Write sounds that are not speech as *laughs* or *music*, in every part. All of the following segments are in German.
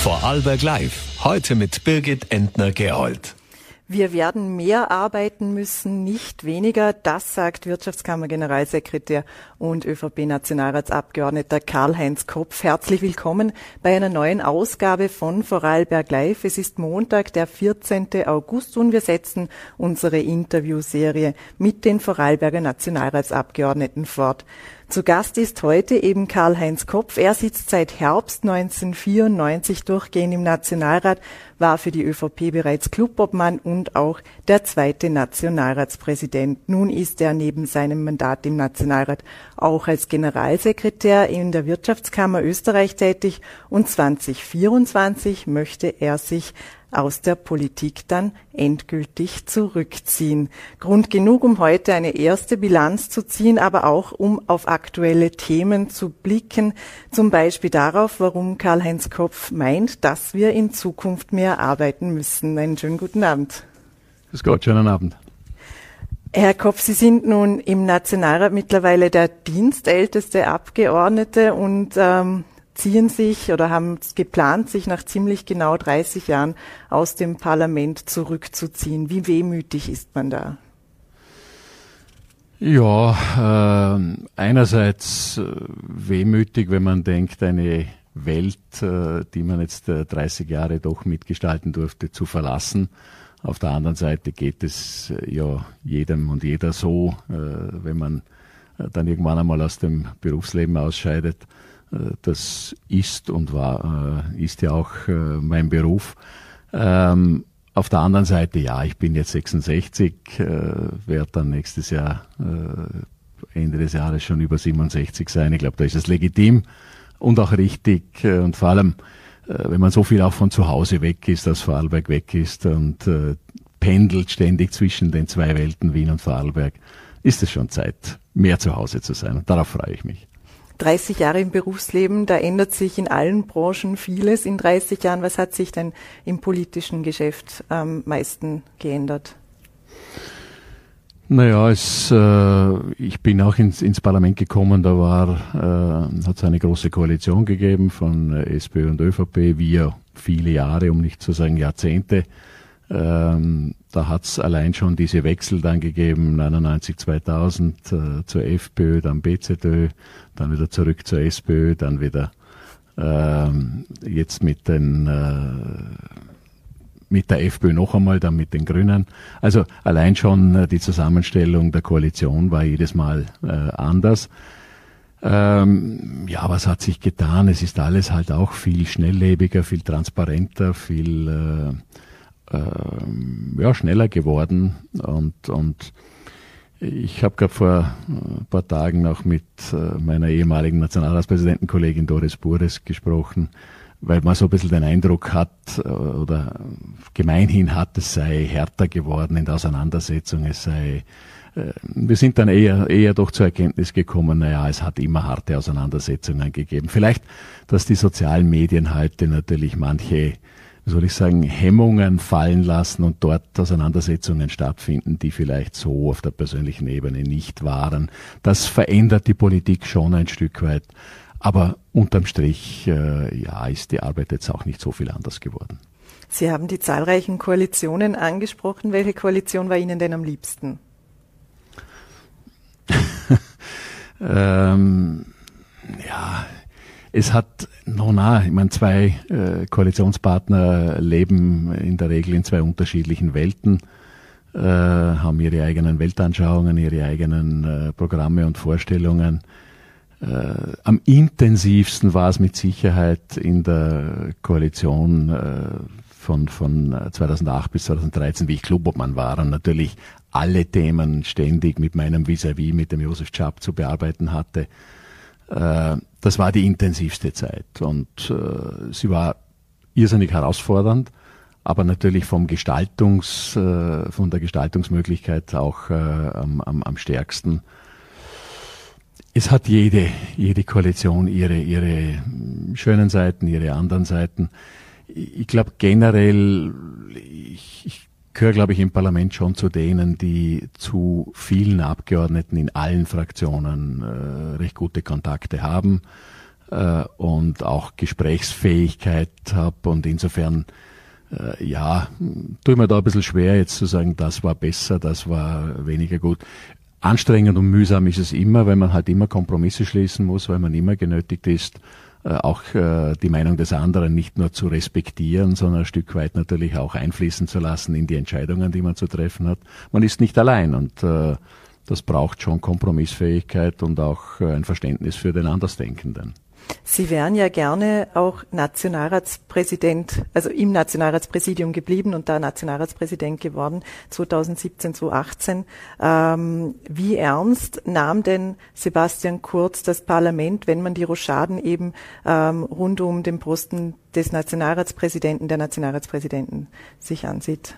Vorarlberg Live. Heute mit Birgit Entner-Gerold. Wir werden mehr arbeiten müssen, nicht weniger. Das sagt Wirtschaftskammer-Generalsekretär und ÖVP-Nationalratsabgeordneter Karl-Heinz Kopf. Herzlich willkommen bei einer neuen Ausgabe von Vorarlberg Live. Es ist Montag, der 14. August und wir setzen unsere Interviewserie mit den Vorarlberger Nationalratsabgeordneten fort. Zu Gast ist heute eben Karl-Heinz Kopf. Er sitzt seit Herbst 1994 durchgehend im Nationalrat, war für die ÖVP bereits Clubobmann und auch der zweite Nationalratspräsident. Nun ist er neben seinem Mandat im Nationalrat auch als Generalsekretär in der Wirtschaftskammer Österreich tätig und 2024 möchte er sich aus der Politik dann endgültig zurückziehen. Grund genug, um heute eine erste Bilanz zu ziehen, aber auch um auf aktuelle Themen zu blicken, zum Beispiel darauf, warum Karl-Heinz Kopf meint, dass wir in Zukunft mehr arbeiten müssen. Einen schönen guten Abend. Grüß Gott, schönen Abend. Herr Kopf, Sie sind nun im Nationalrat mittlerweile der dienstälteste Abgeordnete und ähm, ziehen sich oder haben geplant, sich nach ziemlich genau 30 Jahren aus dem Parlament zurückzuziehen. Wie wehmütig ist man da? Ja, äh, einerseits äh, wehmütig, wenn man denkt, eine Welt, äh, die man jetzt äh, 30 Jahre doch mitgestalten durfte, zu verlassen. Auf der anderen Seite geht es äh, ja jedem und jeder so, äh, wenn man äh, dann irgendwann einmal aus dem Berufsleben ausscheidet. Äh, das ist und war, äh, ist ja auch äh, mein Beruf. Ähm, auf der anderen Seite, ja, ich bin jetzt 66, werde dann nächstes Jahr, Ende des Jahres schon über 67 sein. Ich glaube, da ist es legitim und auch richtig und vor allem, wenn man so viel auch von zu Hause weg ist, aus Vorarlberg weg ist und pendelt ständig zwischen den zwei Welten, Wien und Vorarlberg, ist es schon Zeit, mehr zu Hause zu sein. Und darauf freue ich mich. 30 Jahre im Berufsleben, da ändert sich in allen Branchen vieles in 30 Jahren. Was hat sich denn im politischen Geschäft am meisten geändert? Naja, es, äh, ich bin auch ins, ins Parlament gekommen, da war, äh, hat es eine große Koalition gegeben von äh, SPÖ und ÖVP, wir viele Jahre, um nicht zu sagen Jahrzehnte. Ähm, da hat es allein schon diese Wechsel dann gegeben, 99, 2000 äh, zur FPÖ, dann BZÖ, dann wieder zurück zur SPÖ, dann wieder ähm, jetzt mit den äh, mit der FPÖ noch einmal, dann mit den Grünen. Also allein schon äh, die Zusammenstellung der Koalition war jedes Mal äh, anders. Ähm, ja, was hat sich getan? Es ist alles halt auch viel schnelllebiger, viel transparenter, viel äh, ja, schneller geworden und, und ich habe gerade vor ein äh, paar Tagen noch mit äh, meiner ehemaligen Nationalratspräsidentenkollegin Doris Bures gesprochen, weil man so ein bisschen den Eindruck hat äh, oder gemeinhin hat, es sei härter geworden in der Auseinandersetzung, es sei wir sind dann eher, eher doch zur Erkenntnis gekommen, naja, es hat immer harte Auseinandersetzungen gegeben. Vielleicht, dass die sozialen Medien heute natürlich manche soll ich sagen, Hemmungen fallen lassen und dort Auseinandersetzungen stattfinden, die vielleicht so auf der persönlichen Ebene nicht waren. Das verändert die Politik schon ein Stück weit. Aber unterm Strich, äh, ja, ist die Arbeit jetzt auch nicht so viel anders geworden. Sie haben die zahlreichen Koalitionen angesprochen. Welche Koalition war Ihnen denn am liebsten? *laughs* ähm, ja, es hat, no na, ich meine, zwei äh, Koalitionspartner leben in der Regel in zwei unterschiedlichen Welten, äh, haben ihre eigenen Weltanschauungen, ihre eigenen äh, Programme und Vorstellungen. Am intensivsten war es mit Sicherheit in der Koalition von, von 2008 bis 2013, wie ich Clubobmann war und natürlich alle Themen ständig mit meinem Vis-à-vis, -vis, mit dem Josef Schaap zu bearbeiten hatte. Äh, das war die intensivste Zeit und äh, sie war irrsinnig herausfordernd, aber natürlich vom Gestaltungs, äh, von der Gestaltungsmöglichkeit auch am, am, am stärksten. Es hat jede, jede Koalition ihre, ihre schönen Seiten, ihre anderen Seiten. Ich glaube generell, ich, ich gehöre, glaube ich, im Parlament schon zu denen, die zu vielen Abgeordneten in allen Fraktionen äh, recht gute Kontakte haben. äh, und auch Gesprächsfähigkeit habe und insofern äh, ja, tue mir da ein bisschen schwer jetzt zu sagen, das war besser, das war weniger gut. Anstrengend und mühsam ist es immer, weil man halt immer Kompromisse schließen muss, weil man immer genötigt ist, auch äh, die Meinung des anderen nicht nur zu respektieren, sondern ein Stück weit natürlich auch einfließen zu lassen in die Entscheidungen, die man zu treffen hat. Man ist nicht allein und das braucht schon Kompromissfähigkeit und auch ein Verständnis für den Andersdenkenden. Sie wären ja gerne auch Nationalratspräsident, also im Nationalratspräsidium geblieben und da Nationalratspräsident geworden, 2017, 2018. Ähm, wie ernst nahm denn Sebastian Kurz das Parlament, wenn man die Rochaden eben ähm, rund um den Posten des Nationalratspräsidenten, der Nationalratspräsidenten sich ansieht?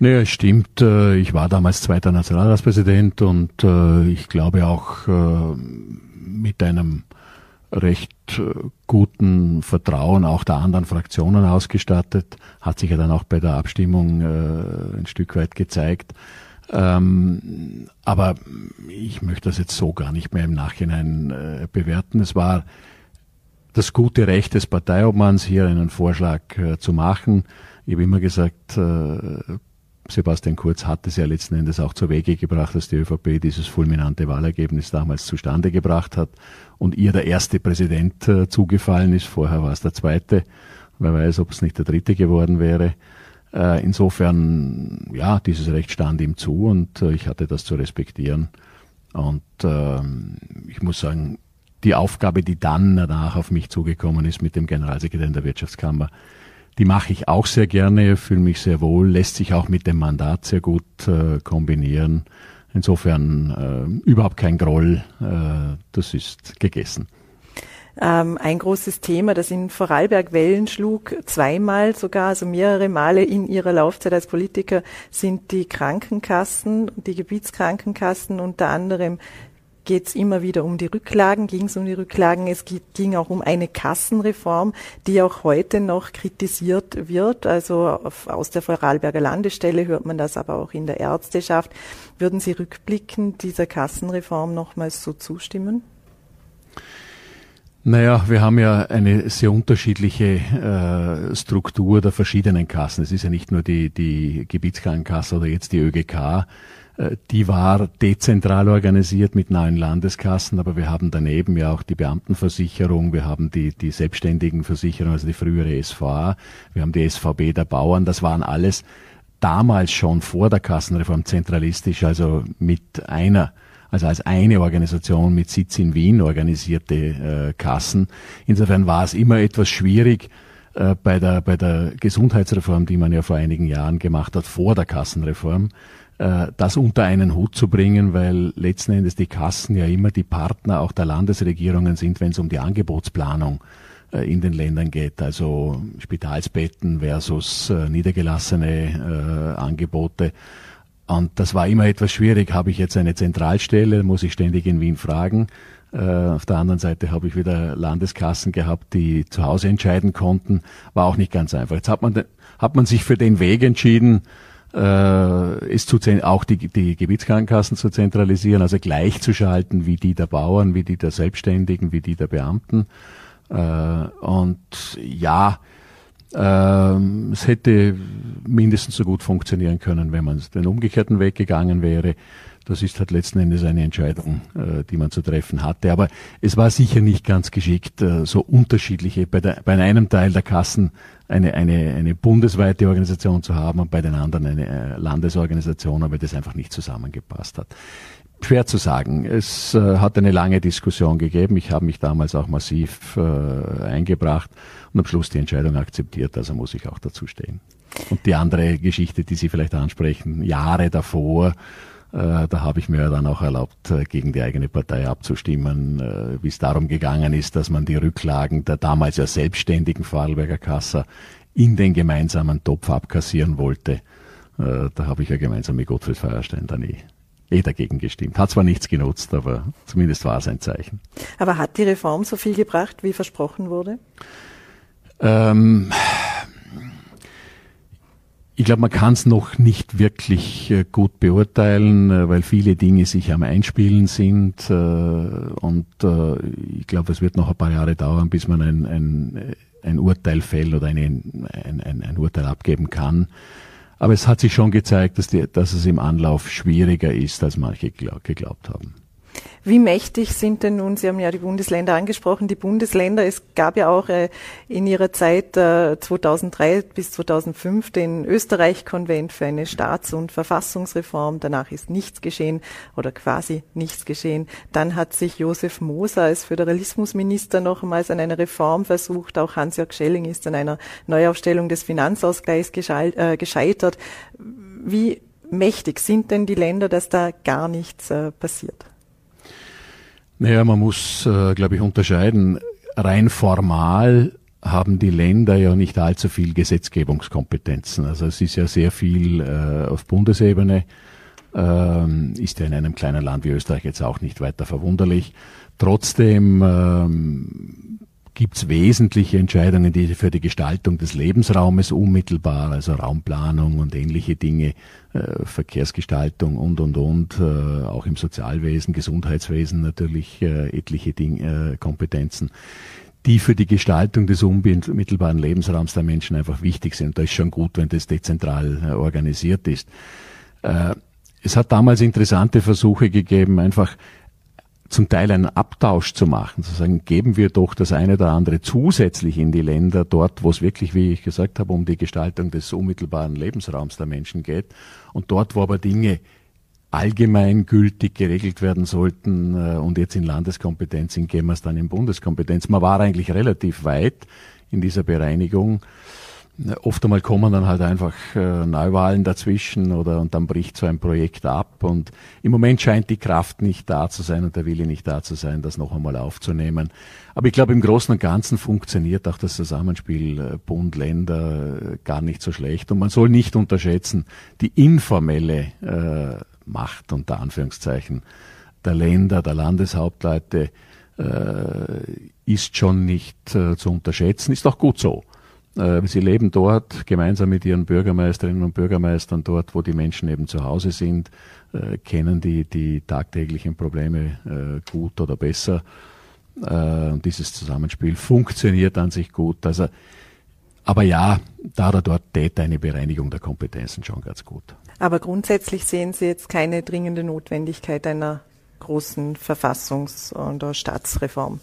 Naja, es stimmt. Äh, ich war damals zweiter Nationalratspräsident und äh, ich glaube auch äh, mit einem recht äh, guten Vertrauen auch der anderen Fraktionen ausgestattet, hat sich ja dann auch bei der Abstimmung äh, ein Stück weit gezeigt. Ähm, aber ich möchte das jetzt so gar nicht mehr im Nachhinein äh, bewerten. Es war das gute Recht des Parteiobmanns, hier einen Vorschlag zu machen. Ich habe immer gesagt, Sebastian Kurz hat es ja letzten Endes auch zur Wege gebracht, dass die ÖVP dieses fulminante Wahlergebnis damals zustande gebracht hat und ihr der erste Präsident äh, zugefallen ist. Vorher war es der zweite. Wer weiß, ob es nicht der dritte geworden wäre. Äh, insofern, ja, dieses Recht stand ihm zu und äh, ich hatte das zu respektieren. Und ähm, ich muss sagen, die Aufgabe, die dann danach auf mich zugekommen ist mit dem Generalsekretär in der Wirtschaftskammer, die mache ich auch sehr gerne, fühle mich sehr wohl, lässt sich auch mit dem Mandat sehr gut äh, kombinieren. Insofern äh, überhaupt kein Groll, äh, das ist gegessen. Ähm, ein großes Thema, das in Vorarlberg Wellen schlug, zweimal sogar, also mehrere Male in ihrer Laufzeit als Politiker, sind die Krankenkassen, die Gebietskrankenkassen, unter anderem geht es immer wieder um die Rücklagen, ging es um die Rücklagen, es ging auch um eine Kassenreform, die auch heute noch kritisiert wird. Also aus der Vorarlberger Landesstelle hört man das aber auch in der Ärzteschaft. Würden Sie rückblickend dieser Kassenreform nochmals so zustimmen? Naja, wir haben ja eine sehr unterschiedliche äh, Struktur der verschiedenen Kassen. Es ist ja nicht nur die, die Gebietskrankenkasse oder jetzt die ÖGK, die war dezentral organisiert mit neuen Landeskassen, aber wir haben daneben ja auch die Beamtenversicherung, wir haben die, die Selbstständigenversicherung, also die frühere SVA, wir haben die SVB der Bauern, das waren alles damals schon vor der Kassenreform zentralistisch, also mit einer also als eine Organisation mit Sitz in Wien organisierte äh, Kassen. Insofern war es immer etwas schwierig, äh, bei der, bei der Gesundheitsreform, die man ja vor einigen Jahren gemacht hat, vor der Kassenreform, äh, das unter einen Hut zu bringen, weil letzten Endes die Kassen ja immer die Partner auch der Landesregierungen sind, wenn es um die Angebotsplanung äh, in den Ländern geht, also Spitalsbetten versus äh, niedergelassene äh, Angebote. Und das war immer etwas schwierig. Habe ich jetzt eine Zentralstelle, muss ich ständig in Wien fragen. Äh, auf der anderen Seite habe ich wieder Landeskassen gehabt, die zu Hause entscheiden konnten. War auch nicht ganz einfach. Jetzt hat man, hat man sich für den Weg entschieden, äh, ist zu, auch die, die Gebietskrankenkassen zu zentralisieren, also gleichzuschalten wie die der Bauern, wie die der Selbstständigen, wie die der Beamten. Äh, und ja, äh, es hätte mindestens so gut funktionieren können, wenn man den umgekehrten Weg gegangen wäre. Das ist halt letzten Endes eine Entscheidung, äh, die man zu treffen hatte. Aber es war sicher nicht ganz geschickt, äh, so unterschiedliche, bei, der, bei einem Teil der Kassen eine, eine, eine bundesweite Organisation zu haben und bei den anderen eine äh, Landesorganisation, aber das einfach nicht zusammengepasst hat. Schwer zu sagen. Es äh, hat eine lange Diskussion gegeben. Ich habe mich damals auch massiv äh, eingebracht und am Schluss die Entscheidung akzeptiert. Also muss ich auch dazu stehen. Und die andere Geschichte, die Sie vielleicht ansprechen, Jahre davor, da habe ich mir dann auch erlaubt, äh, gegen die eigene Partei abzustimmen, äh, wie es darum gegangen ist, dass man die Rücklagen der damals ja selbstständigen Vorarlberger Kasse in den gemeinsamen Topf abkassieren wollte. Da habe ich ja gemeinsam mit Gottfried Feuerstein dann eh, eh dagegen gestimmt. Hat zwar nichts genutzt, aber zumindest war es ein Zeichen. Aber hat die Reform so viel gebracht, wie versprochen wurde? Ähm, Ich glaube, man kann es noch nicht wirklich äh, gut beurteilen, äh, weil viele Dinge sich am Einspielen sind. Äh, und ich glaube, es wird noch ein paar Jahre dauern, bis man ein, ein, ein Urteil fällt oder eine, ein, ein, ein Urteil abgeben kann. Aber es hat sich schon gezeigt, dass, die, dass es im Anlauf schwieriger ist, als manche geglaubt haben. Wie mächtig sind denn nun, Sie haben ja die Bundesländer angesprochen, die Bundesländer, es gab ja auch äh, in ihrer Zeit äh, 2003 bis 2005 den Österreich-Konvent für eine Staats- und Verfassungsreform. Danach ist nichts geschehen oder quasi nichts geschehen. Dann hat sich Josef Moser als Föderalismusminister nochmals an einer Reform versucht. Auch Hans-Jörg Schelling ist an einer Neuaufstellung des Finanzausgleichs äh, gescheitert. Wie mächtig sind denn die Länder, dass da gar nichts äh, passiert? Naja, man muss, äh, glaube ich, unterscheiden. Rein formal haben die Länder ja nicht allzu viel Gesetzgebungskompetenzen. Also es ist ja sehr viel äh, auf Bundesebene, ähm, ist ja in einem kleinen Land wie Österreich jetzt auch nicht weiter verwunderlich. Trotzdem ähm, gibt es wesentliche Entscheidungen, die für die Gestaltung des Lebensraumes unmittelbar, also Raumplanung und ähnliche Dinge, äh, Verkehrsgestaltung und, und, und, äh, auch im Sozialwesen, Gesundheitswesen natürlich äh, etliche Ding, äh, Kompetenzen, die für die Gestaltung des unmittelbaren Lebensraums der Menschen einfach wichtig sind. Da ist schon gut, wenn das dezentral äh, organisiert ist. Äh, es hat damals interessante Versuche gegeben, einfach zum Teil einen Abtausch zu machen, zu sagen, geben wir doch das eine oder andere zusätzlich in die Länder, dort, wo es wirklich, wie ich gesagt habe, um die Gestaltung des unmittelbaren Lebensraums der Menschen geht. Und dort, wo aber Dinge allgemeingültig geregelt werden sollten äh, und jetzt in Landeskompetenz wir es dann in Bundeskompetenz. Man war eigentlich relativ weit in dieser Bereinigung. Oft einmal kommen dann halt einfach äh, Neuwahlen dazwischen oder und dann bricht so ein Projekt ab und im Moment scheint die Kraft nicht da zu sein und der Wille nicht da zu sein, das noch einmal aufzunehmen. Aber ich glaube, im Großen und Ganzen funktioniert auch das Zusammenspiel äh, Bund, Länder äh, gar nicht so schlecht und man soll nicht unterschätzen, die informelle äh, Macht unter Anführungszeichen der Länder, der Landeshauptleute äh, ist schon nicht äh, zu unterschätzen, ist auch gut so. Äh, sie leben dort gemeinsam mit ihren Bürgermeisterinnen und Bürgermeistern dort, wo die Menschen eben zu Hause sind, äh, kennen die, die tagtäglichen Probleme äh, gut oder besser. Und dieses Zusammenspiel funktioniert an sich gut. Also, aber ja, da oder dort täte eine Bereinigung der Kompetenzen schon ganz gut. Aber grundsätzlich sehen Sie jetzt keine dringende Notwendigkeit einer großen Verfassungs- und Staatsreform.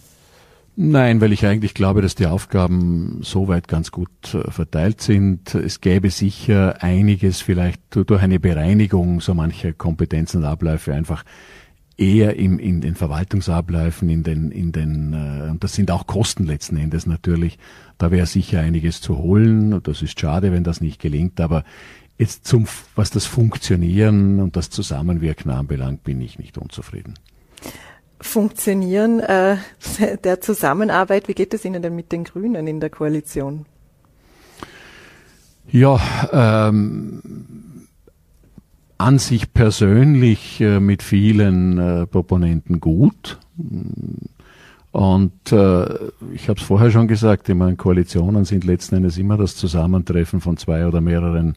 Nein, weil ich eigentlich glaube, dass die Aufgaben soweit ganz gut äh, verteilt sind. Es gäbe sicher einiges vielleicht durch eine Bereinigung so mancher Kompetenzen und Abläufe einfach eher im, in den Verwaltungsabläufen, in den, in den, äh, und das sind auch Kosten letzten Endes natürlich. Da wäre sicher einiges zu holen. Das ist schade, wenn das nicht gelingt, aber jetzt zum, was das Funktionieren und das Zusammenwirken anbelangt, bin ich nicht unzufrieden. Funktionieren äh, *laughs* der Zusammenarbeit, wie geht es Ihnen denn mit den Grünen in der Koalition? Ja, ähm, an sich persönlich äh, mit vielen äh, Proponenten gut. Und äh, ich habe es vorher schon gesagt, ich meine, Koalitionen sind letzten Endes immer das Zusammentreffen von zwei oder mehreren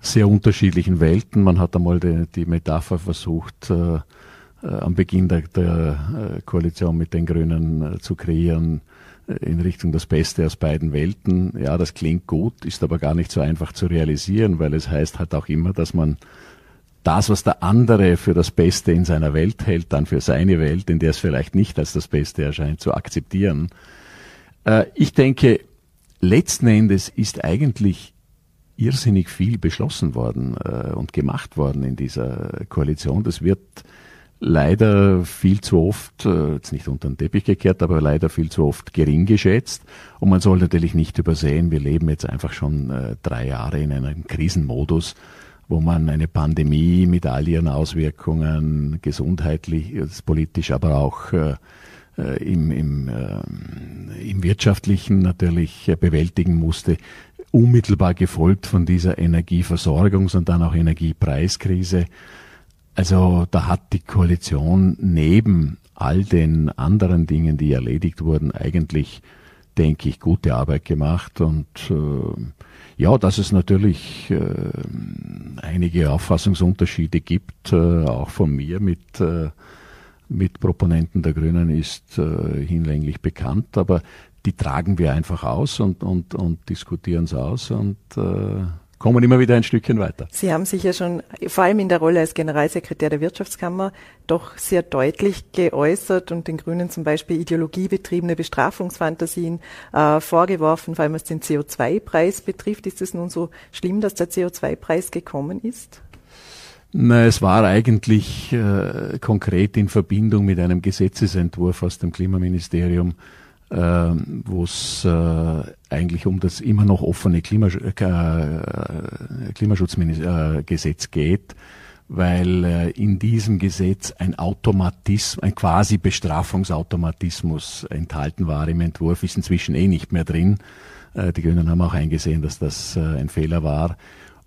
sehr unterschiedlichen Welten. Man hat einmal die, die Metapher versucht, äh, am Beginn der, der äh, Koalition mit den Grünen äh, zu kreieren in Richtung das Beste aus beiden Welten. Ja, das klingt gut, ist aber gar nicht so einfach zu realisieren, weil es heißt halt auch immer, dass man das, was der andere für das Beste in seiner Welt hält, dann für seine Welt, in der es vielleicht nicht als das Beste erscheint, zu akzeptieren. Ich denke, letzten Endes ist eigentlich irrsinnig viel beschlossen worden und gemacht worden in dieser Koalition. Das wird leider viel zu oft, äh, jetzt nicht unter den Teppich gekehrt, aber leider viel zu oft gering geschätzt. Und man soll natürlich nicht übersehen, wir leben jetzt einfach schon äh, drei Jahre in einem Krisenmodus, wo man eine Pandemie mit all ihren Auswirkungen, gesundheitlich, politisch, aber auch äh, im, im, äh, im wirtschaftlichen natürlich bewältigen musste, unmittelbar gefolgt von dieser Energieversorgungs- und dann auch Energiepreiskrise. Also da hat die Koalition neben all den anderen Dingen, die erledigt wurden, eigentlich, denke ich, gute Arbeit gemacht. Und äh, Ja, dass es natürlich äh, einige Auffassungsunterschiede gibt, äh, auch von mir mit, äh, mit Proponenten der Grünen ist äh, hinlänglich bekannt, aber die tragen wir einfach aus und, und, und diskutieren es aus und äh, kommen immer wieder ein Stückchen weiter. Sie haben sich ja schon vor allem in der Rolle als Generalsekretär der Wirtschaftskammer doch sehr deutlich geäußert und den Grünen zum Beispiel ideologiebetriebene Bestrafungsfantasien äh, vorgeworfen, vor allem was den CO2-Preis betrifft. Ist es nun so schlimm, dass der CO2-Preis gekommen ist? Na, es war eigentlich äh, konkret in Verbindung mit einem Gesetzesentwurf aus dem Klimaministerium wo es äh, eigentlich um das immer noch offene Klimasch äh, Klimaschutzgesetz geht, weil äh, in diesem Gesetz ein Automatismus, ein quasi Bestrafungsautomatismus enthalten war im Entwurf, ist inzwischen eh nicht mehr drin. Äh, die Grünen haben auch eingesehen, dass das äh, ein Fehler war.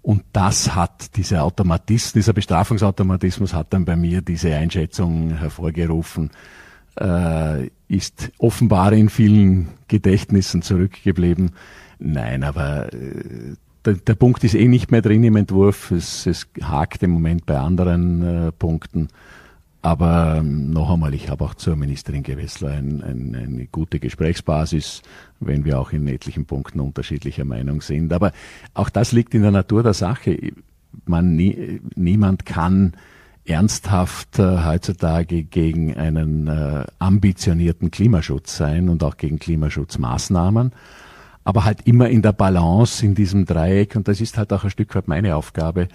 Und das hat, dieser Automatismus, dieser Bestrafungsautomatismus hat dann bei mir diese Einschätzung hervorgerufen, äh, ist offenbar in vielen Gedächtnissen zurückgeblieben. Nein, aber äh, der, der, Punkt ist eh nicht mehr drin im Entwurf. Es, es hakt im Moment bei anderen äh, Punkten. Aber ähm, noch einmal, ich habe auch zur Ministerin Gewessler ein, ein, eine gute Gesprächsbasis, wenn wir auch in etlichen Punkten unterschiedlicher Meinung sind. Aber auch das liegt in der Natur der Sache. Man, nie, niemand kann ernsthaft äh, heutzutage gegen einen äh, ambitionierten Klimaschutz sein und auch gegen Klimaschutzmaßnahmen, aber halt immer in der Balance in diesem Dreieck und das ist halt auch ein Stück weit meine Aufgabe.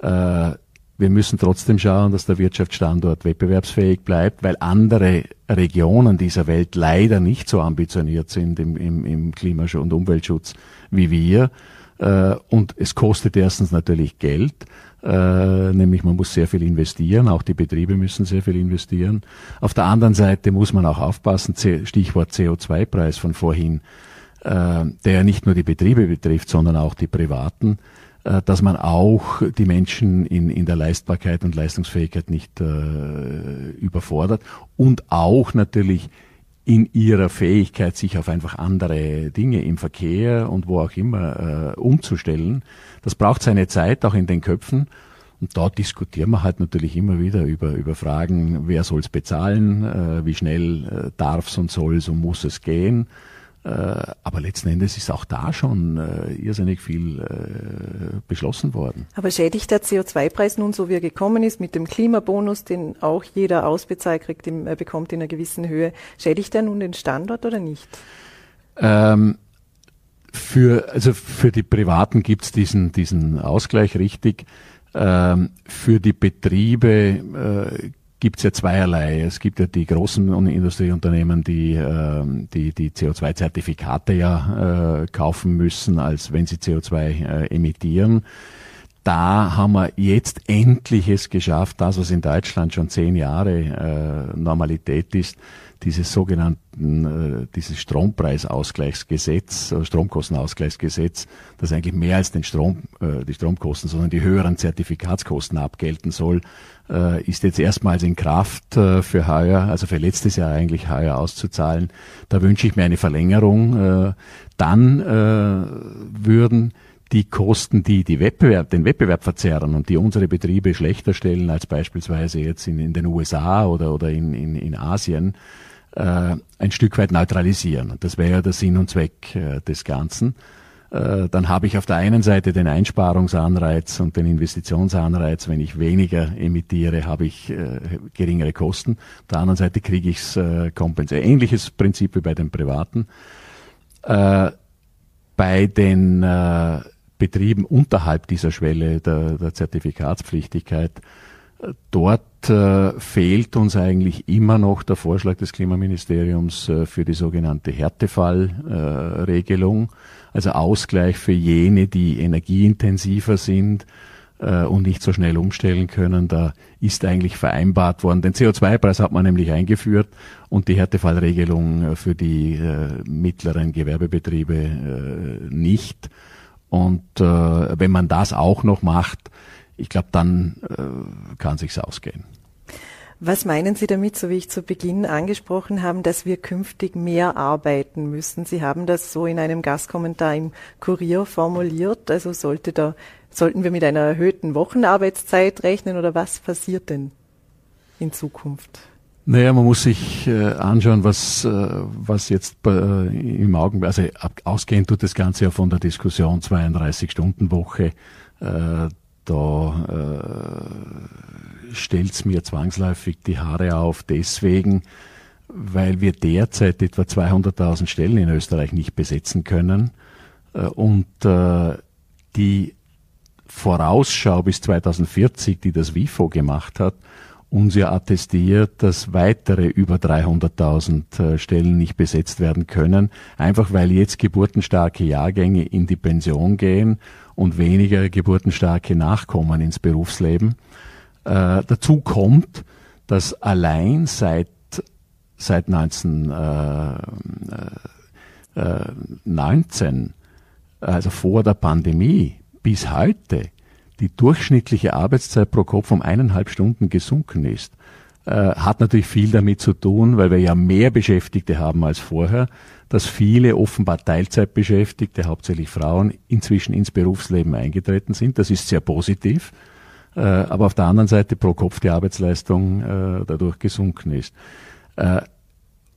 Äh, wir müssen trotzdem schauen, dass der Wirtschaftsstandort wettbewerbsfähig bleibt, weil andere Regionen dieser Welt leider nicht so ambitioniert sind im, im, im Klimaschutz und Umweltschutz wie wir. Äh, und es kostet erstens natürlich Geld äh, nämlich man muss sehr viel investieren, auch die Betriebe müssen sehr viel investieren. Auf der anderen Seite muss man auch aufpassen, Stichwort CO2-Preis von vorhin, äh, der ja nicht nur die Betriebe betrifft, sondern auch die privaten, äh, dass man auch die Menschen in, in der Leistbarkeit und Leistungsfähigkeit nicht überfordert und auch natürlich in ihrer Fähigkeit, sich auf einfach andere Dinge im Verkehr und wo auch immer äh, umzustellen. Das braucht seine Zeit, auch in den Köpfen. Und da diskutieren wir halt natürlich immer wieder über, über Fragen, wer soll es bezahlen, äh, wie schnell äh, darf es und soll es und muss es gehen. Äh, aber letzten Endes ist auch da schon äh, irrsinnig viel äh, beschlossen worden. Aber schädigt der CO2-Preis nun, so wie er gekommen ist, mit dem Klimabonus, den auch jeder ausbezahlt kriegt, bekommt in einer gewissen Höhe, schädigt er nun den Standort oder nicht? Ähm, für, also für die Privaten gibt's diesen, diesen Ausgleich richtig. Ähm, für die Betriebe äh, gibt's ja zweierlei. Es gibt ja die großen Industrieunternehmen, die äh, die, die CO2-Zertifikate ja äh, kaufen müssen, als wenn sie CO2 äh, emittieren. Da haben wir jetzt endlich es geschafft, das, was in Deutschland schon zehn Jahre äh, Normalität ist, dieses sogenannten, äh, dieses Strompreisausgleichsgesetz, äh, Stromkostenausgleichsgesetz, das eigentlich mehr als den Strom, äh, die Stromkosten, sondern die höheren Zertifikatskosten abgelten soll, äh, ist jetzt erstmals in Kraft äh, für heuer, also für letztes Jahr eigentlich heuer auszuzahlen. Da wünsche ich mir eine Verlängerung. Äh, dann äh, würden die Kosten, die, die Wettbewerb, den Wettbewerb verzerren und die unsere Betriebe schlechter stellen als beispielsweise jetzt in, in den USA oder, oder in, in, in Asien, ein Stück weit neutralisieren. Das wäre ja der Sinn und Zweck äh, des Ganzen. Äh, dann habe ich auf der einen Seite den Einsparungsanreiz und den Investitionsanreiz. Wenn ich weniger emittiere, habe ich äh, geringere Kosten. Auf der anderen Seite kriege ich es äh, kompensiert. Ähnliches Prinzip wie bei den Privaten. Äh, bei den äh, Betrieben unterhalb dieser Schwelle der Zertifikatspflichtigkeit, dort äh, fehlt uns eigentlich immer noch der Vorschlag des Klimaministeriums äh, für die sogenannte Härtefallregelung, also Ausgleich für jene, die energieintensiver sind äh, und nicht so schnell umstellen können. Da ist eigentlich vereinbart worden. Den CO2-Preis hat man nämlich eingeführt und die Härtefallregelung äh, für die äh, mittleren Gewerbebetriebe äh, nicht. Und äh, wenn man das auch noch macht, ich glaube, dann äh, kann sich's ausgehen. Was meinen Sie damit, so wie ich zu Beginn angesprochen habe, dass wir künftig mehr arbeiten müssen? Sie haben das so in einem Gastkommentar im Kurier formuliert. Also sollte da, sollten wir mit einer erhöhten Wochenarbeitszeit rechnen oder was passiert denn in Zukunft? Naja, man muss sich äh, anschauen, was, äh, was jetzt äh, im Augenblick, also ab, ausgehend tut das Ganze ja von der Diskussion 32-Stunden-Woche. Da äh, stellt's mir zwangsläufig die Haare auf, deswegen, weil wir derzeit etwa 200.000 Stellen in Österreich nicht besetzen können. Äh, und äh, die Vorausschau bis 2040, die das WIFO gemacht hat, uns ja attestiert, dass weitere über 300.000 äh, Stellen nicht besetzt werden können, einfach weil jetzt geburtenstarke Jahrgänge in die Pension gehen und weniger geburtenstarke Nachkommen ins Berufsleben. Äh, dazu kommt, dass allein seit seit 1919, äh, also vor der Pandemie bis heute, die durchschnittliche Arbeitszeit pro Kopf um eineinhalb Stunden gesunken ist, äh, hat natürlich viel damit zu tun, weil wir ja mehr Beschäftigte haben als vorher, dass viele offenbar Teilzeitbeschäftigte, hauptsächlich Frauen, inzwischen ins Berufsleben eingetreten sind. Das ist sehr positiv. Äh, aber auf der anderen Seite pro Kopf die Arbeitsleistung äh, dadurch gesunken ist.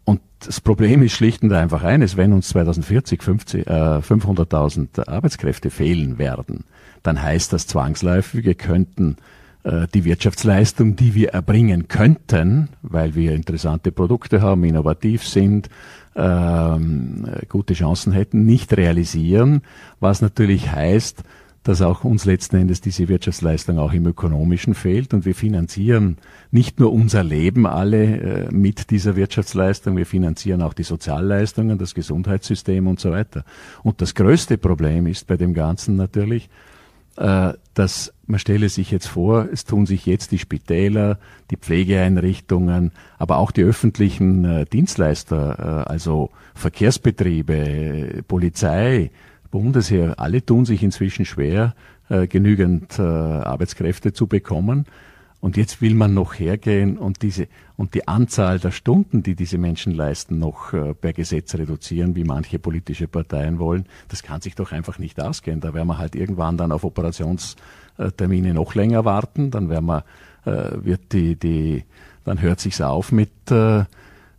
Und das Problem ist schlicht und einfach eines, wenn uns 2040 50, äh, 500.000 Arbeitskräfte fehlen werden, dann heißt das zwangsläufig, wir könnten die Wirtschaftsleistung, die wir erbringen könnten, weil wir interessante Produkte haben, innovativ sind, ähm, gute Chancen hätten, nicht realisieren, was natürlich heißt, dass auch uns letzten Endes diese Wirtschaftsleistung auch im ökonomischen fehlt und wir finanzieren nicht nur unser Leben alle äh, mit dieser Wirtschaftsleistung, wir finanzieren auch die Sozialleistungen, das Gesundheitssystem und so weiter. Und das größte Problem ist bei dem Ganzen natürlich, äh, dass man stelle sich jetzt vor, es tun sich jetzt die Spitäler, die Pflegeeinrichtungen, aber auch die öffentlichen äh, Dienstleister, äh, also Verkehrsbetriebe, Polizei, Bundesheer, alle tun sich inzwischen schwer, äh, genügend Arbeitskräfte zu bekommen. Und jetzt will man noch hergehen und diese und die Anzahl der Stunden, die diese Menschen leisten, noch äh, per Gesetz reduzieren, wie manche politische Parteien wollen. Das kann sich doch einfach nicht ausgehen. Da werden wir halt irgendwann dann auf Operationstermine noch länger warten. Dann werden wir, äh, wird die, die, dann hört sich's auf mit äh,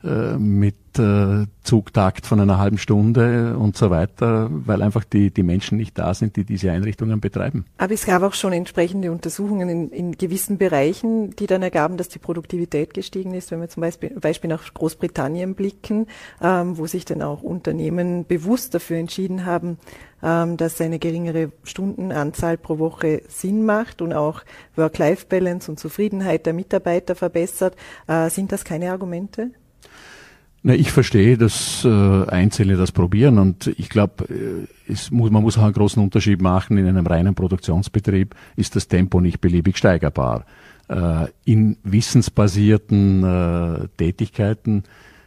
mit äh, Zugtakt von einer halben Stunde und so weiter, weil einfach die, die Menschen nicht da sind, die diese Einrichtungen betreiben. Aber es gab auch schon entsprechende Untersuchungen in, in gewissen Bereichen, die dann ergaben, dass die Produktivität gestiegen ist. Wenn wir zum Beispiel, Beispiel nach Großbritannien blicken, ähm, wo sich dann auch Unternehmen bewusst dafür entschieden haben, ähm, dass eine geringere Stundenanzahl pro Woche Sinn macht und auch Work-Life-Balance und Zufriedenheit der Mitarbeiter verbessert. Äh, sind das keine Argumente? Na, ich verstehe, dass äh, Einzelne das probieren und ich glaube, äh, muss, man muss auch einen großen Unterschied machen. In einem reinen Produktionsbetrieb ist das Tempo nicht beliebig steigerbar. Äh, in wissensbasierten äh, Tätigkeiten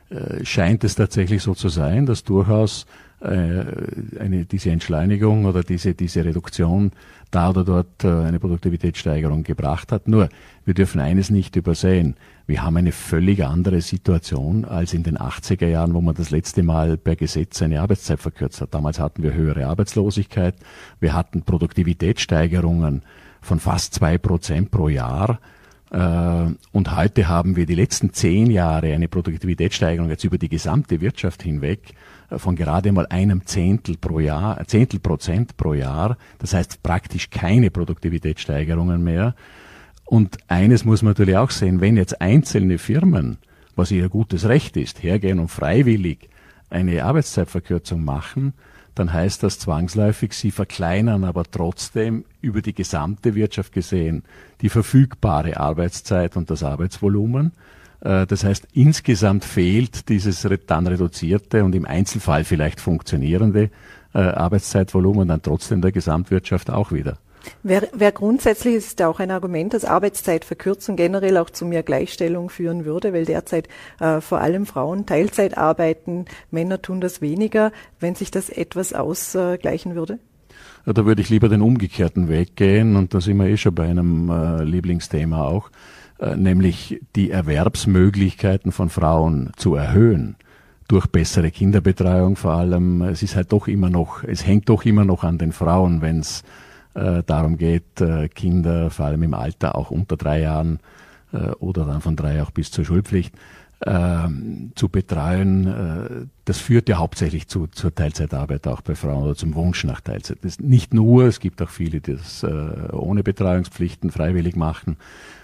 äh, scheint es tatsächlich so zu sein, dass durchaus eine, diese Entschleunigung oder diese, diese Reduktion da oder dort äh, eine Produktivitätssteigerung gebracht hat. Nur, wir dürfen eines nicht übersehen. Wir haben eine völlig andere Situation als in den 80er Jahren, wo man das letzte Mal per Gesetz eine Arbeitszeit verkürzt hat. Damals hatten wir höhere Arbeitslosigkeit. Wir hatten Produktivitätssteigerungen von fast zwei Prozent pro Jahr. Äh, und heute haben wir die letzten zehn Jahre eine Produktivitätssteigerung jetzt über die gesamte Wirtschaft hinweg äh, von gerade mal einem Zehntel pro Jahr, Zehntel Prozent pro Jahr. Das heißt praktisch keine Produktivitätssteigerungen mehr. Und eines muss man natürlich auch sehen, wenn jetzt einzelne Firmen, was ihr gutes Recht ist, hergehen und freiwillig eine Arbeitszeitverkürzung machen, dann heißt das zwangsläufig, sie verkleinern aber trotzdem über die gesamte Wirtschaft gesehen die verfügbare Arbeitszeit und das Arbeitsvolumen. Äh, das heißt, insgesamt fehlt dieses dann reduzierte und im Einzelfall vielleicht funktionierende äh, Arbeitszeitvolumen dann trotzdem der Gesamtwirtschaft auch wieder. Wer, wer grundsätzlich ist auch ein Argument, dass Arbeitszeitverkürzung generell auch zu mehr Gleichstellung führen würde, weil derzeit äh, vor allem Frauen Teilzeit arbeiten, Männer tun das weniger, wenn sich das etwas ausgleichen würde? Da würde ich lieber den umgekehrten Weg gehen und da sind wir eh schon bei einem äh, Lieblingsthema auch. Äh, nämlich die Erwerbsmöglichkeiten von Frauen zu erhöhen durch bessere Kinderbetreuung vor allem. Es ist halt doch immer noch, es hängt doch immer noch an den Frauen, wenn es äh, darum geht, äh, Kinder vor allem im Alter auch unter drei Jahren oder dann von drei auch bis zur Schulpflicht äh, zu betreuen. Äh, das führt ja hauptsächlich zu, zur Teilzeitarbeit auch bei Frauen oder zum Wunsch nach Teilzeit. Das nicht nur, es gibt auch viele, die das äh, ohne Betreuungspflichten freiwillig machen.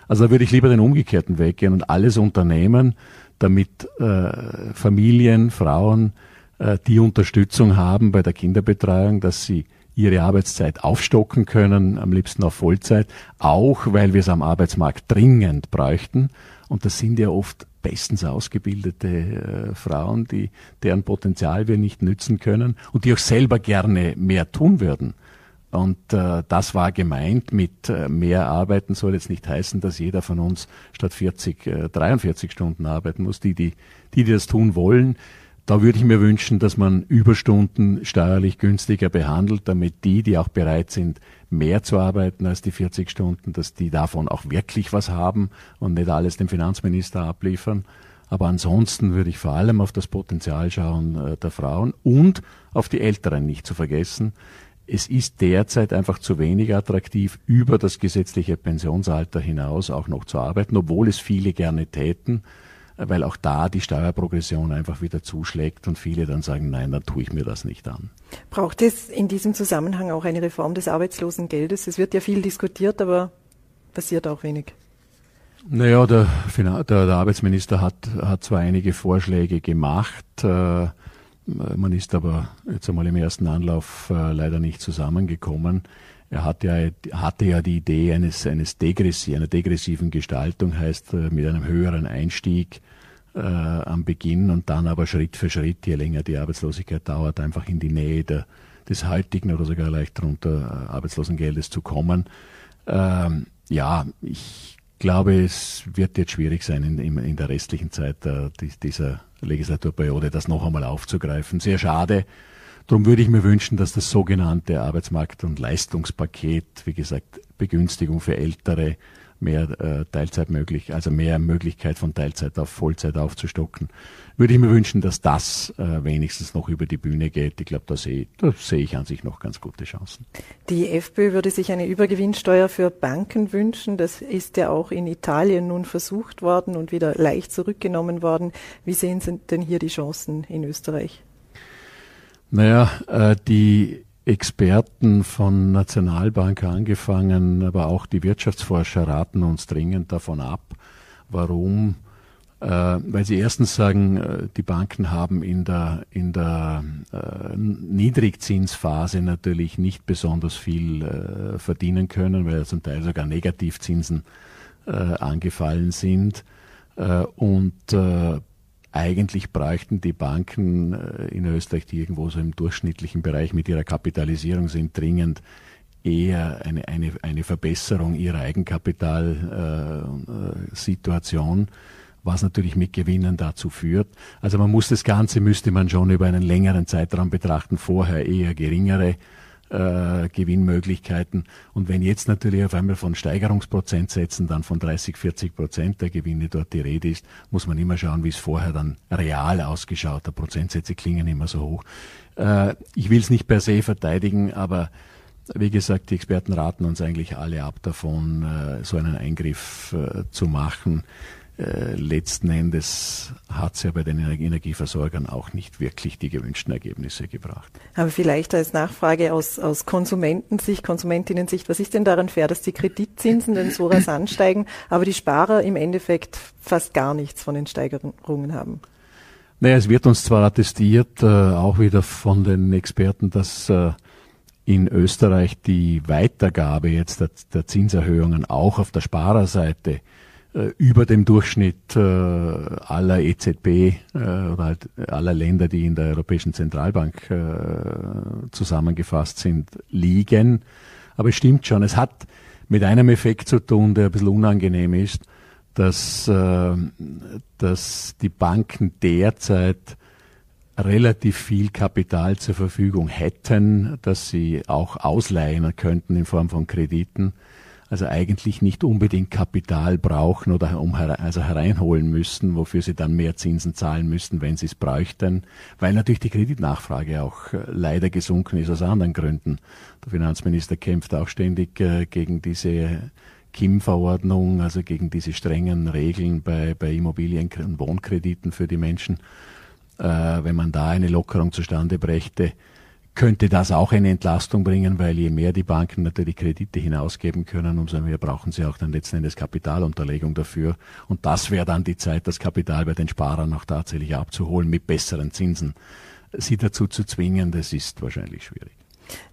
Also da würde ich lieber den umgekehrten Weg gehen und alles unternehmen, damit äh, Familien, Frauen äh, die Unterstützung haben bei der Kinderbetreuung, dass sie ihre Arbeitszeit aufstocken können, am liebsten auf Vollzeit, auch weil wir es am Arbeitsmarkt dringend bräuchten. Und das sind ja oft bestens ausgebildete äh, Frauen, die, deren Potenzial wir nicht nützen können und die auch selber gerne mehr tun würden. Und äh, das war gemeint mit äh, mehr Arbeiten soll jetzt nicht heißen, dass jeder von uns statt 40 äh, 43 Stunden arbeiten muss. Die, die, die, die das tun wollen, da würde ich mir wünschen, dass man Überstunden steuerlich günstiger behandelt, damit die, die auch bereit sind, mehr zu arbeiten als die 40 Stunden, dass die davon auch wirklich was haben und nicht alles dem Finanzminister abliefern. Aber ansonsten würde ich vor allem auf das Potenzial schauen äh, der Frauen und auf die Älteren nicht zu vergessen es ist derzeit einfach zu wenig attraktiv, über das gesetzliche Pensionsalter hinaus auch noch zu arbeiten, obwohl es viele gerne täten, weil auch da die Steuerprogression einfach wieder zuschlägt und viele dann sagen, nein, dann tue ich mir das nicht an. Braucht es in diesem Zusammenhang auch eine Reform des Arbeitslosengeldes? Es wird ja viel diskutiert, aber passiert auch wenig. Naja, der, der, der Arbeitsminister hat, hat zwar einige Vorschläge gemacht, äh, man ist aber jetzt einmal im ersten Anlauf äh, leider nicht zusammengekommen. Er hat ja, hatte ja die Idee eines, eines Degressi, einer degressiven Gestaltung, heißt äh, mit einem höheren Einstieg äh, am Beginn und dann aber Schritt für Schritt, je länger die Arbeitslosigkeit dauert, einfach in die Nähe der, des heutigen oder sogar leicht drunter äh, Arbeitslosengeldes zu kommen. Ähm, ja, ich glaube, es wird jetzt schwierig sein, in, in der restlichen Zeit äh, dieser Legislaturperiode das noch einmal aufzugreifen. Sehr schade. Darum würde ich mir wünschen, dass das sogenannte Arbeitsmarkt- und Leistungspaket, wie gesagt, Begünstigung für Ältere, mehr äh, Teilzeit möglich, also mehr Möglichkeit von Teilzeit auf Vollzeit aufzustocken. Würde ich mir wünschen, dass das äh, wenigstens noch über die Bühne geht. Ich glaube, da sehe seh ich an sich noch ganz gute Chancen. Die FPÖ würde sich eine Übergewinnsteuer für Banken wünschen. Das ist ja auch in Italien nun versucht worden und wieder leicht zurückgenommen worden. Wie sehen Sie denn hier die Chancen in Österreich? Naja, äh, die Experten von Nationalbank angefangen, aber auch die Wirtschaftsforscher raten uns dringend davon ab. Warum? Äh, weil sie erstens sagen, äh, die Banken haben in der, in der Niedrigzinsphase natürlich nicht besonders viel verdienen können, weil zum Teil sogar Negativzinsen angefallen sind. Und eigentlich bräuchten die Banken äh, in Österreich, die irgendwo so im durchschnittlichen Bereich mit ihrer Kapitalisierung sind, dringend eher eine, eine, eine Verbesserung ihrer Eigenkapitalsituation, äh, was natürlich mit Gewinnen dazu führt. Also man muss das Ganze, müsste man schon über einen längeren Zeitraum betrachten, vorher eher geringere äh, Gewinnmöglichkeiten. Und wenn jetzt natürlich auf einmal von Steigerungsprozentsätzen dann von 30, 40 Prozent der Gewinne dort die Rede ist, muss man immer schauen, wie es vorher dann real ausgeschaut hat. Prozentsätze klingen immer so hoch. Äh, ich will es nicht per se verteidigen, aber wie gesagt, die Experten raten uns eigentlich alle ab davon, äh, so einen Eingriff äh, zu machen. Äh, letzten Endes hat es ja bei den Energieversorgern auch nicht wirklich die gewünschten Ergebnisse gebracht. Aber vielleicht als Nachfrage aus, aus Konsumentensicht, Konsumentinnensicht, was ist denn daran fair, dass die Kreditzinsen denn so rasant *laughs* steigen, aber die Sparer im Endeffekt fast gar nichts von den Steigerungen haben? Naja, es wird uns zwar attestiert, äh, auch wieder von den Experten, dass äh, in Österreich die Weitergabe jetzt der, der Zinserhöhungen auch auf der Sparerseite über dem Durchschnitt äh, aller EZB äh, oder halt aller Länder, die in der Europäischen Zentralbank zusammengefasst sind, liegen. Aber es stimmt schon, es hat mit einem Effekt zu tun, der ein bisschen unangenehm ist, dass, dass die Banken derzeit relativ viel Kapital zur Verfügung hätten, dass sie auch ausleihen könnten in Form von Krediten also eigentlich nicht unbedingt Kapital brauchen oder um also hereinholen müssten, wofür sie dann mehr Zinsen zahlen müssten, wenn sie es bräuchten, weil natürlich die Kreditnachfrage auch äh, leider gesunken ist aus anderen Gründen. Der Finanzminister kämpft auch ständig äh, gegen diese KIM-Verordnung, also gegen diese strengen Regeln bei, bei Immobilien- und Wohnkrediten für die Menschen. Äh, wenn man da eine Lockerung zustande brächte, könnte das auch eine Entlastung bringen, weil je mehr die Banken natürlich Kredite hinausgeben können, umso mehr brauchen sie auch dann letzten Endes Kapitalunterlegung dafür. Und das wäre dann die Zeit, das Kapital bei den Sparern auch tatsächlich abzuholen mit besseren Zinsen. Sie dazu zu zwingen, das ist wahrscheinlich schwierig.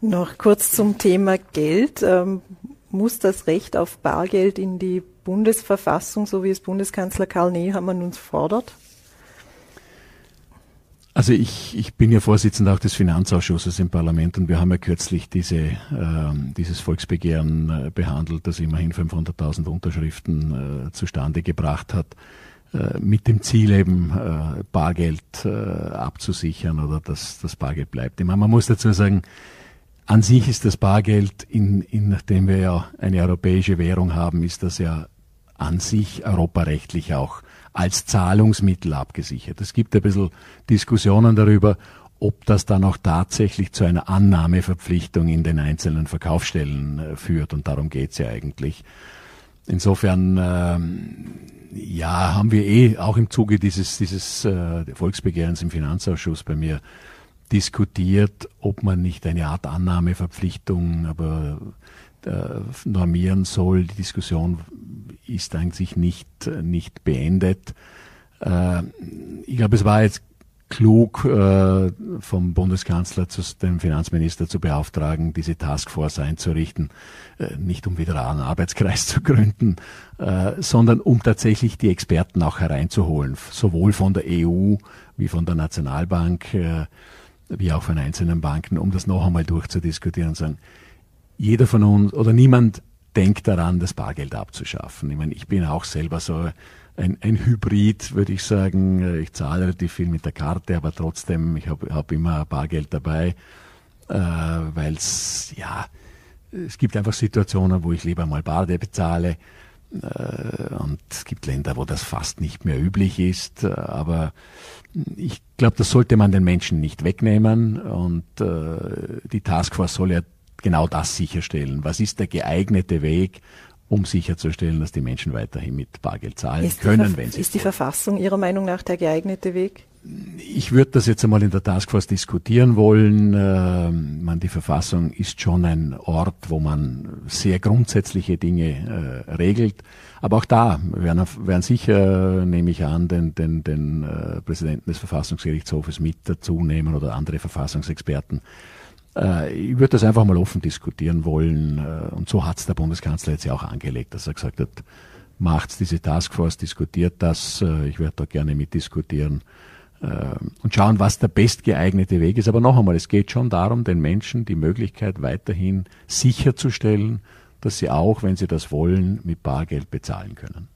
Noch kurz zum Thema Geld. Ähm, muss das Recht auf Bargeld in die Bundesverfassung, so wie es Bundeskanzler Karl Nehammer nun fordert? Also ich, ich bin ja Vorsitzender auch des Finanzausschusses im Parlament und wir haben ja kürzlich diese, äh, dieses Volksbegehren äh, behandelt, das immerhin 500.000 Unterschriften äh, zustande gebracht hat, äh, mit dem Ziel eben äh, Bargeld äh, abzusichern oder dass das Bargeld bleibt. Ich meine, man muss dazu sagen, an sich ist das Bargeld, in, in, nachdem wir ja eine europäische Währung haben, ist das ja an sich europarechtlich auch als Zahlungsmittel abgesichert. Es gibt ein bisschen Diskussionen darüber, ob das dann auch tatsächlich zu einer Annahmeverpflichtung in den einzelnen Verkaufsstellen äh, führt. Und darum geht's ja eigentlich. Insofern ähm, ja, haben wir eh auch im Zuge dieses, dieses äh, Volksbegehrens im Finanzausschuss bei mir diskutiert, ob man nicht eine Art Annahmeverpflichtung aber normieren soll. Die Diskussion ist eigentlich nicht, nicht beendet. Äh, ich glaube, es war jetzt klug äh, vom Bundeskanzler zu dem Finanzminister zu beauftragen, diese Taskforce einzurichten, äh, nicht um wieder einen Arbeitskreis *laughs* zu gründen, äh, sondern um tatsächlich die Experten auch hereinzuholen, sowohl von der EU wie von der Nationalbank, äh, wie auch von einzelnen Banken, um das noch einmal durchzudiskutieren und sagen, jeder von uns oder niemand denkt daran, das Bargeld abzuschaffen. Ich meine, ich bin auch selber so ein, ein Hybrid, würde ich sagen. Ich zahle relativ viel mit der Karte, aber trotzdem, ich habe hab immer Bargeld dabei, äh, weil es, ja, es gibt einfach Situationen, wo ich lieber mal Barde bezahle. Äh, und es gibt Länder, wo das fast nicht mehr üblich ist. Aber ich glaube, das sollte man den Menschen nicht wegnehmen. Und äh, die Taskforce soll ja genau das sicherstellen. Was ist der geeignete Weg, um sicherzustellen, dass die Menschen weiterhin mit Bargeld zahlen ist können, wenn sie Ist die Verfassung Ihrer Meinung nach der geeignete Weg? Ich würde das jetzt einmal in der Taskforce diskutieren wollen. Äh, man, die Verfassung ist schon ein Ort, wo man sehr grundsätzliche Dinge äh, regelt. Aber auch da werden, werden sicher, nehme ich an, den, den, den äh, Präsidenten des Verfassungsgerichtshofes mit dazu nehmen oder andere Verfassungsexperten. Äh, ich würde das einfach mal offen diskutieren wollen. Äh, und so hat es der Bundeskanzler jetzt ja auch angelegt, dass er gesagt hat, macht diese Taskforce, diskutiert das. Äh, ich werde da gerne mitdiskutieren und schauen, was der bestgeeignete Weg ist. Aber noch einmal, es geht schon darum, den Menschen die Möglichkeit weiterhin sicherzustellen, dass sie auch, wenn sie das wollen, mit Bargeld bezahlen können.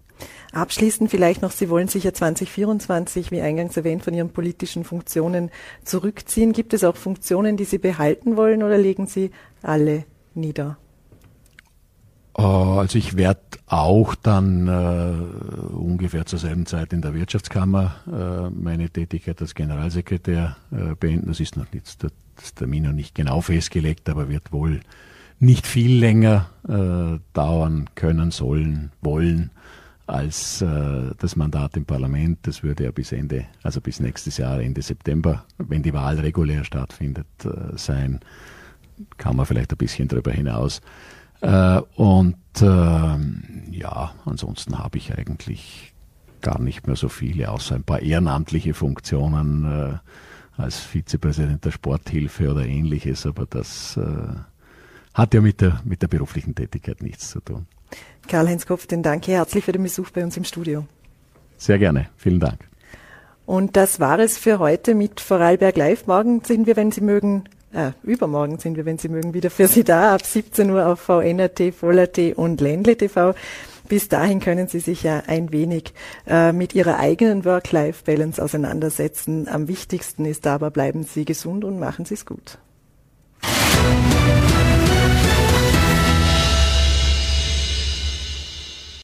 Abschließend vielleicht noch, Sie wollen sich ja 2024, wie eingangs erwähnt, von Ihren politischen Funktionen zurückziehen. Gibt es auch Funktionen, die Sie behalten wollen oder legen Sie alle nieder? Äh, also ich werde auch dann äh, ungefähr zur selben Zeit in der Wirtschaftskammer äh, meine Tätigkeit als Generalsekretär äh, beenden. Das ist noch nicht, das Termin noch nicht genau festgelegt, aber wird wohl nicht viel länger äh, dauern können, sollen, wollen als äh, das Mandat im Parlament. Das würde ja bis Ende, also bis nächstes Jahr, Ende September, wenn die Wahl regulär stattfindet, äh, sein. Kann man vielleicht ein bisschen darüber hinaus. Äh, und ähm, ja, ansonsten habe ich eigentlich gar nicht mehr so viele, außer ein paar ehrenamtliche Funktionen äh, als Vizepräsident der Sporthilfe oder ähnliches, aber das äh, hat ja mit der, mit der beruflichen Tätigkeit nichts zu tun. Karl-Heinz Kopf, den danke herzlich für den Besuch bei uns im Studio. Sehr gerne, vielen Dank. Und das war es für heute mit Vorarlberg Live. Morgen sind wir, wenn Sie mögen, äh, übermorgen sind wir, wenn Sie mögen, wieder für Sie da, ab 17 Uhr auf VNRT, Voller.at und Ländle TV. Bis dahin können Sie sich ja ein wenig äh, mit Ihrer eigenen Work-Life-Balance auseinandersetzen. Am wichtigsten ist aber, bleiben Sie gesund und machen Sie es gut.